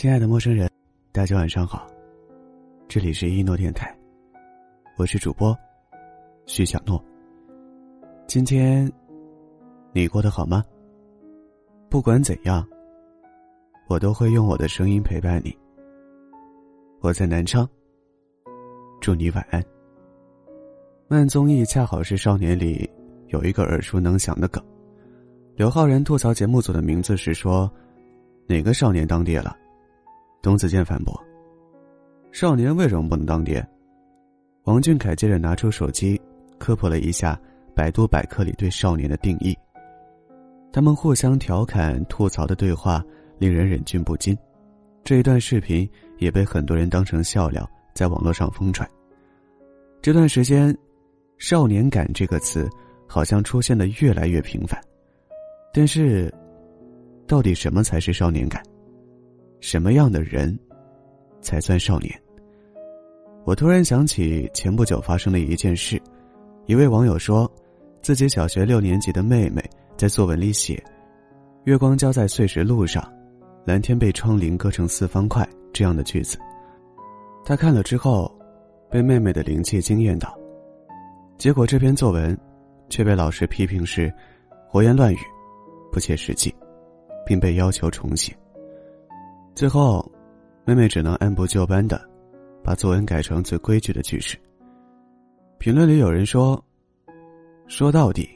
亲爱的陌生人，大家晚上好，这里是一诺电台，我是主播徐小诺。今天你过得好吗？不管怎样，我都会用我的声音陪伴你。我在南昌，祝你晚安。慢综艺恰好是少年里有一个耳熟能详的梗，刘昊然吐槽节目组的名字时说：“哪个少年当爹了？”董子健反驳：“少年为什么不能当爹？”王俊凯接着拿出手机科普了一下百度百科里对少年的定义。他们互相调侃吐槽的对话令人忍俊不禁，这一段视频也被很多人当成笑料在网络上疯传。这段时间。少年感这个词，好像出现的越来越频繁，但是，到底什么才是少年感？什么样的人，才算少年？我突然想起前不久发生的一件事，一位网友说，自己小学六年级的妹妹在作文里写：“月光浇在碎石路上，蓝天被窗棂割成四方块。”这样的句子，他看了之后，被妹妹的灵气惊艳到。结果这篇作文，却被老师批评是胡言乱语、不切实际，并被要求重写。最后，妹妹只能按部就班的把作文改成最规矩的句式。评论里有人说：“说到底，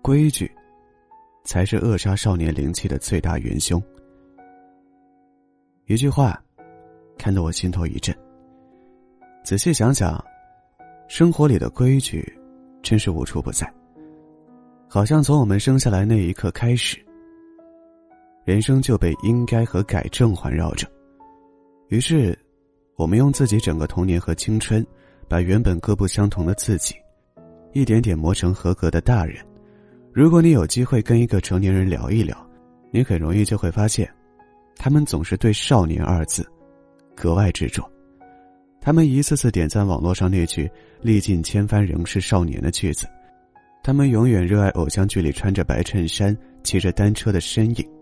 规矩才是扼杀少年灵气的最大元凶。”一句话，看得我心头一震。仔细想想。生活里的规矩，真是无处不在。好像从我们生下来那一刻开始，人生就被应该和改正环绕着。于是，我们用自己整个童年和青春，把原本各不相同的自己，一点点磨成合格的大人。如果你有机会跟一个成年人聊一聊，你很容易就会发现，他们总是对“少年”二字格外执着。他们一次次点赞网络上那句“历尽千帆仍是少年”的句子，他们永远热爱偶像剧里穿着白衬衫、骑着单车的身影。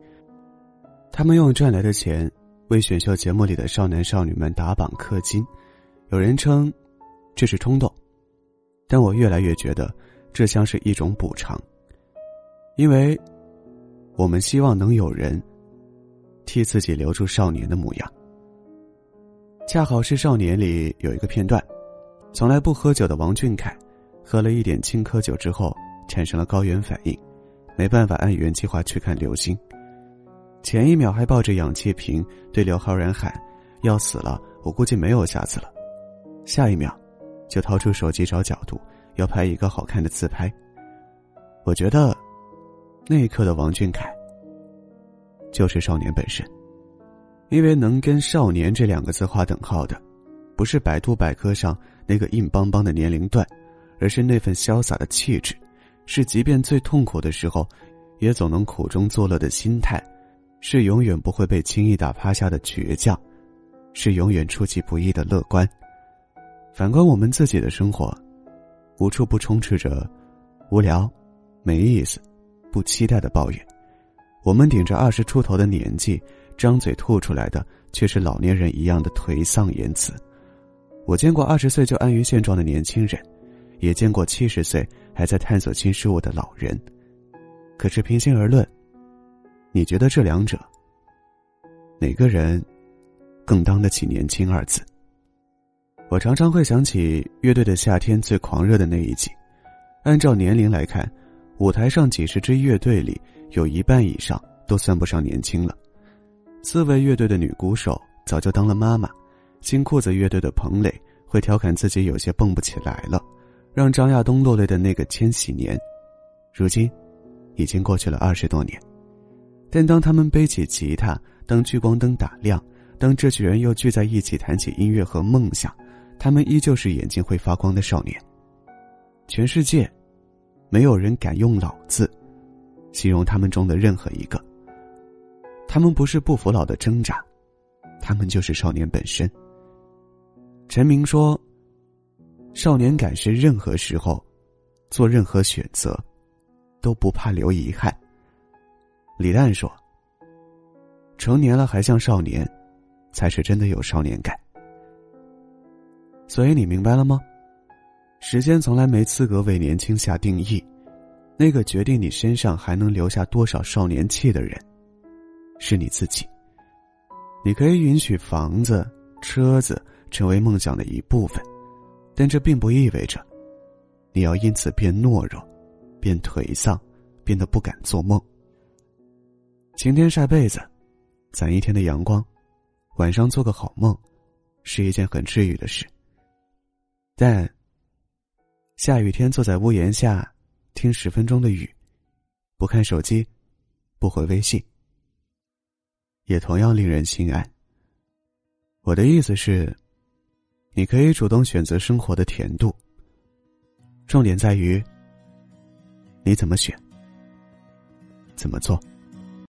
他们用赚来的钱为选秀节目里的少男少女们打榜氪金，有人称这是冲动，但我越来越觉得这像是一种补偿，因为我们希望能有人替自己留住少年的模样。恰好是《少年》里有一个片段，从来不喝酒的王俊凯，喝了一点青稞酒之后产生了高原反应，没办法按原计划去看流星。前一秒还抱着氧气瓶对刘昊然喊：“要死了，我估计没有下次了。”下一秒，就掏出手机找角度，要拍一个好看的自拍。我觉得，那一刻的王俊凯，就是少年本身。因为能跟“少年”这两个字划等号的，不是百度百科上那个硬邦邦的年龄段，而是那份潇洒的气质，是即便最痛苦的时候，也总能苦中作乐的心态，是永远不会被轻易打趴下的倔强，是永远出其不意的乐观。反观我们自己的生活，无处不充斥着无聊、没意思、不期待的抱怨。我们顶着二十出头的年纪。张嘴吐出来的却是老年人一样的颓丧言辞。我见过二十岁就安于现状的年轻人，也见过七十岁还在探索新事物的老人。可是平心而论，你觉得这两者，哪个人更当得起“年轻”二字？我常常会想起乐队的夏天最狂热的那一集。按照年龄来看，舞台上几十支乐队里有一半以上都算不上年轻了。四位乐队的女鼓手早就当了妈妈，新裤子乐队的彭磊会调侃自己有些蹦不起来了，让张亚东落泪的那个千禧年，如今已经过去了二十多年。但当他们背起吉他，当聚光灯打亮，当这群人又聚在一起谈起音乐和梦想，他们依旧是眼睛会发光的少年。全世界，没有人敢用“老”字形容他们中的任何一个。他们不是不服老的挣扎，他们就是少年本身。陈明说：“少年感是任何时候做任何选择都不怕留遗憾。”李诞说：“成年了还像少年，才是真的有少年感。所以你明白了吗？时间从来没资格为年轻下定义，那个决定你身上还能留下多少少年气的人，是你自己。你可以允许房子、车子成为梦想的一部分，但这并不意味着，你要因此变懦弱、变颓丧、变得不敢做梦。晴天晒被子，攒一天的阳光，晚上做个好梦，是一件很治愈的事。但下雨天坐在屋檐下，听十分钟的雨，不看手机，不回微信。也同样令人心安。我的意思是，你可以主动选择生活的甜度。重点在于，你怎么选，怎么做。